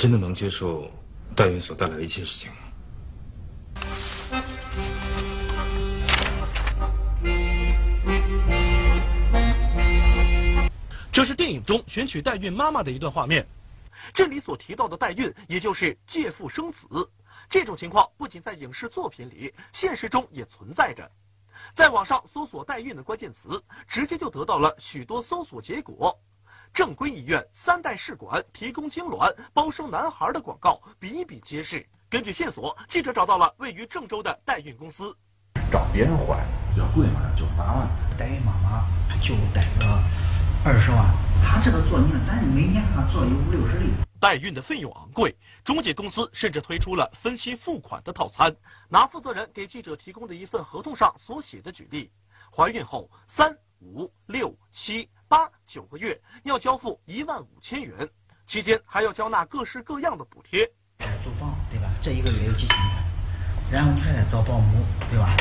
真的能接受代孕所带来的一切事情吗？这是电影中选取代孕妈妈的一段画面。这里所提到的代孕，也就是借腹生子。这种情况不仅在影视作品里，现实中也存在着。在网上搜索“代孕”的关键词，直接就得到了许多搜索结果。正规医院、三代试管提供精卵、包生男孩的广告比比皆是。根据线索，记者找到了位于郑州的代孕公司。找别人怀，比较贵嘛，九十八万。代孕妈妈就带个二十万，他这个做，你看咱每年他做有五六十例。代孕的费用昂贵，中介公司甚至推出了分期付款的套餐。拿负责人给记者提供的一份合同上所写的举例：怀孕后三五六七八九个月要交付一万五千元，期间还要交纳各式各样的补贴。租房对吧？这一个月有几千块，然后你还得找保姆对吧？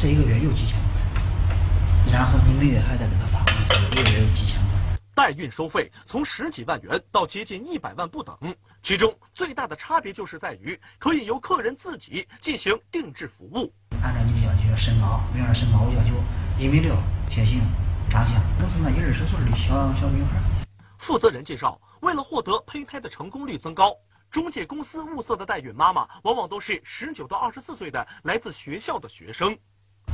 这一个月又几千块，然后你每月还得给他发工资，一个月有几千块。代孕收费从十几万元到接近一百万不等，其中最大的差别就是在于可以由客人自己进行定制服务。按照你的要求，身高，女儿身高我要求一米六，体型、长相都是那一二十岁的小小女孩。负责人介绍，为了获得胚胎的成功率增高，中介公司物色的代孕妈妈往往都是十九到二十四岁的来自学校的学生。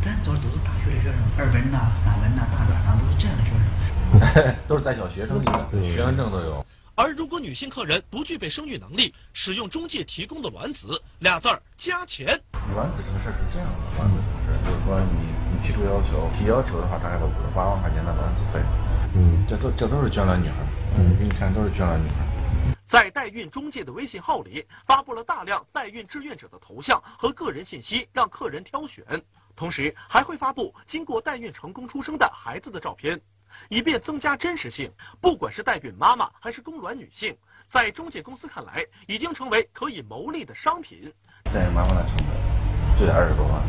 咱找的都是大学的学生，二本呐、三本呐、大专呐，都是这样的学生。都是在校学生的，学生证都有。而如果女性客人不具备生育能力，使用中介提供的卵子，俩字儿加钱。卵子这个事儿是这样的，卵子这个事儿就是说你你提出要求，提要求的话大概都五十八万块钱的卵子费。嗯，这都这都是捐卵女孩，嗯，给你看都是捐卵女孩。在代孕中介的微信号里发布了大量代孕志愿者的头像和个人信息，让客人挑选，同时还会发布经过代孕成功出生的孩子的照片。以便增加真实性，不管是代孕妈妈还是供卵女性，在中介公司看来，已经成为可以牟利的商品。代孕妈妈的成本就得二十多万，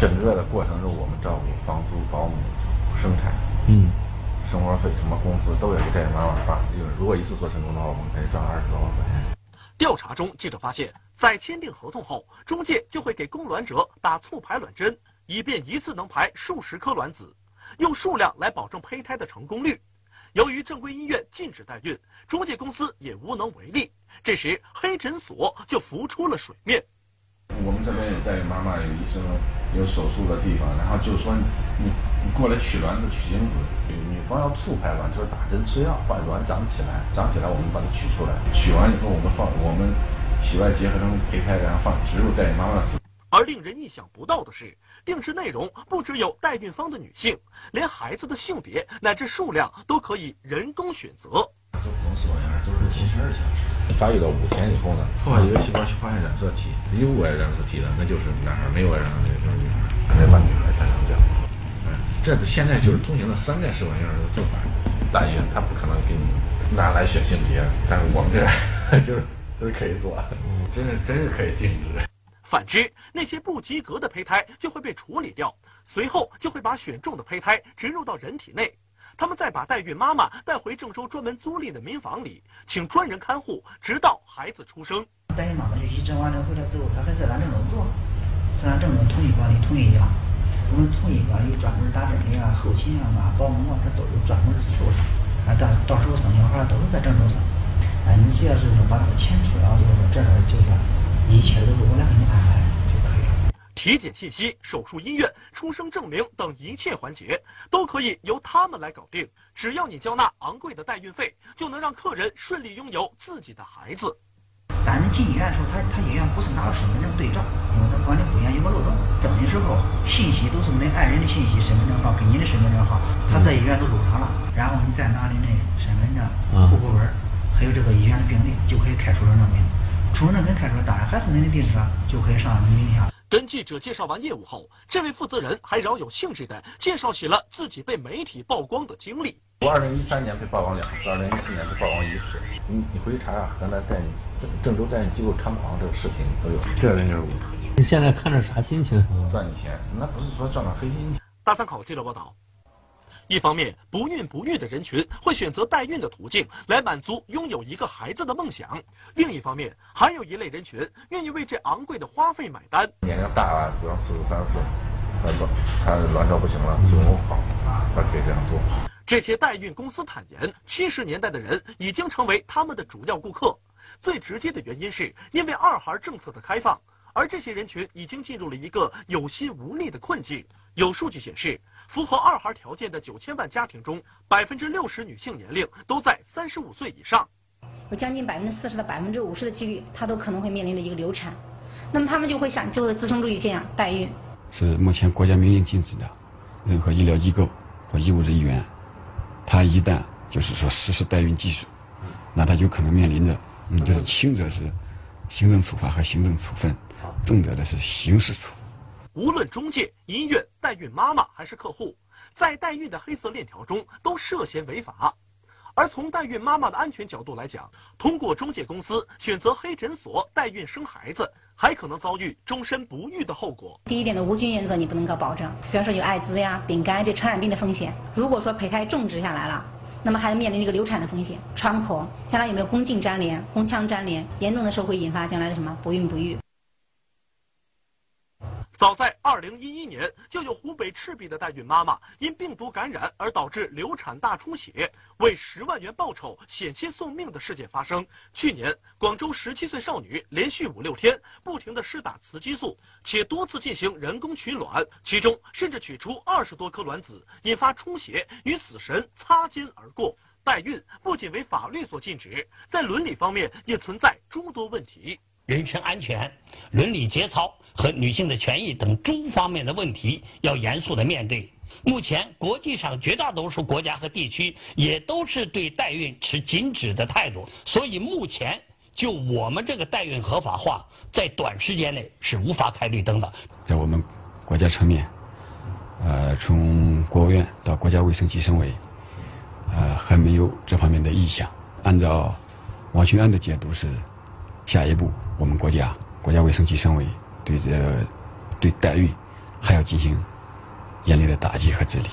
整个的过程是我们照顾房租、保姆、生产，嗯，生活费什么工资都得给代孕妈妈发。如果一次做成功的话，我们可以赚二十多万块钱。调查中，记者发现，在签订合同后，中介就会给供卵者打促排卵针，以便一次能排数十颗卵子。用数量来保证胚胎的成功率。由于正规医院禁止代孕，中介公司也无能为力。这时，黑诊所就浮出了水面。我们这边有代孕妈妈，有医生，有手术的地方，然后就说你你过来取卵子、取精子，女方要促排卵，就是打针吃药，把卵长起来，长起来我们把它取出来，取完以后我们放我们体外结合成胚胎，然后放植入代孕妈妈。而令人意想不到的是，定制内容不只有代孕方的女性，连孩子的性别乃至数量都可以人工选择。发育到五天以后呢，破坏一个细胞去发现染色体，有染色体的那就是男孩，没有染色体就是女孩，还得把女孩才能掉。嗯，这现在就是通行的三代试管婴儿的做法。代孕他不可能给你拿来选性别，但是我们这 就是都是可以做，真是真是可以定制。反之，那些不及格的胚胎就会被处理掉，随后就会把选中的胚胎植入到人体内。他们再把代孕妈妈带回郑州专门租赁的民房里，请专人看护，直到孩子出生。代孕妈妈就医诊完了回来之后，她还在咱郑州住，在咱郑州统一管理、统一养。我们统一管理专门打针的啊、后勤啊、保姆啊，这都有专门的设施。啊，到到时候生小孩都是在郑州生。哎，你只要是说把那个钱出了，就是说这儿就是。一切都是我来给你安排。体检信息、手术医院、出生证明等一切环节都可以由他们来搞定。只要你交纳昂贵的代孕费，就能让客人顺利拥有自己的孩子。但你进医院的时候，他他医院不是拿着身份证对照，因为他管理不严有个漏洞。登的时候信息都是恁爱人的信息，身份证号跟你的身份证号，他在医院都录上了。然后你再拿您的身份证、户口本，还有这个医院的病历，就可以开出生证明。出生证明开出来，当然还是您的地址啊，就可以上您名下。跟记者介绍完业务后，这位负责人还饶有兴致地介绍起了自己被媒体曝光的经历。我二零一三年被曝光两次，二零一四年被曝光一次。你你回去查查河南代孕郑州代孕机构猖狂这个视频都有。这人就是我。你现在看着啥心情？赚钱，那不是说赚点黑心钱。大三考记者报道。一方面，不孕不育的人群会选择代孕的途径来满足拥有一个孩子的梦想；另一方面，还有一类人群愿意为这昂贵的花费买单。年龄大了，比方四十三四，他卵他卵巢不行了，子宫好，他可以这样做。这些代孕公司坦言，七十年代的人已经成为他们的主要顾客。最直接的原因是因为二孩政策的开放，而这些人群已经进入了一个有心无力的困境。有数据显示。符合二孩条件的九千万家庭中，百分之六十女性年龄都在三十五岁以上，有将近百分之四十到百分之五十的几率，她都可能会面临着一个流产。那么他们就会想，就是资生主义这样代孕，是目前国家明令禁止的。任何医疗机构和医务人员，他一旦就是说实施代孕技术，那他有可能面临着，嗯，就是轻者是行政处罚和行政处分，重者的是刑事处。无论中介、医院、代孕妈妈还是客户，在代孕的黑色链条中都涉嫌违法。而从代孕妈妈的安全角度来讲，通过中介公司选择黑诊所代孕生孩子，还可能遭遇终身不育的后果。第一点的无菌原则你不能够保证，比方说有艾滋呀、丙肝这传染病的风险。如果说胚胎种植下来了，那么还要面临一个流产的风险，穿孔将来有没有宫颈粘连、宫腔粘连，严重的时候会引发将来的什么不孕不育。早在二零一一年，就有湖北赤壁的代孕妈妈因病毒感染而导致流产大出血，为十万元报酬险些送命的事件发生。去年，广州十七岁少女连续五六天不停地施打雌激素，且多次进行人工取卵，其中甚至取出二十多颗卵子，引发出血，与死神擦肩而过。代孕不仅为法律所禁止，在伦理方面也存在诸多问题。人身安全、伦理节操和女性的权益等诸方面的问题要严肃的面对。目前，国际上绝大多数国家和地区也都是对代孕持禁止的态度，所以目前就我们这个代孕合法化，在短时间内是无法开绿灯的。在我们国家层面，呃，从国务院到国家卫生计生委，呃，还没有这方面的意向。按照王学安的解读是。下一步，我们国家国家卫生计生委对这对代孕还要进行严厉的打击和治理。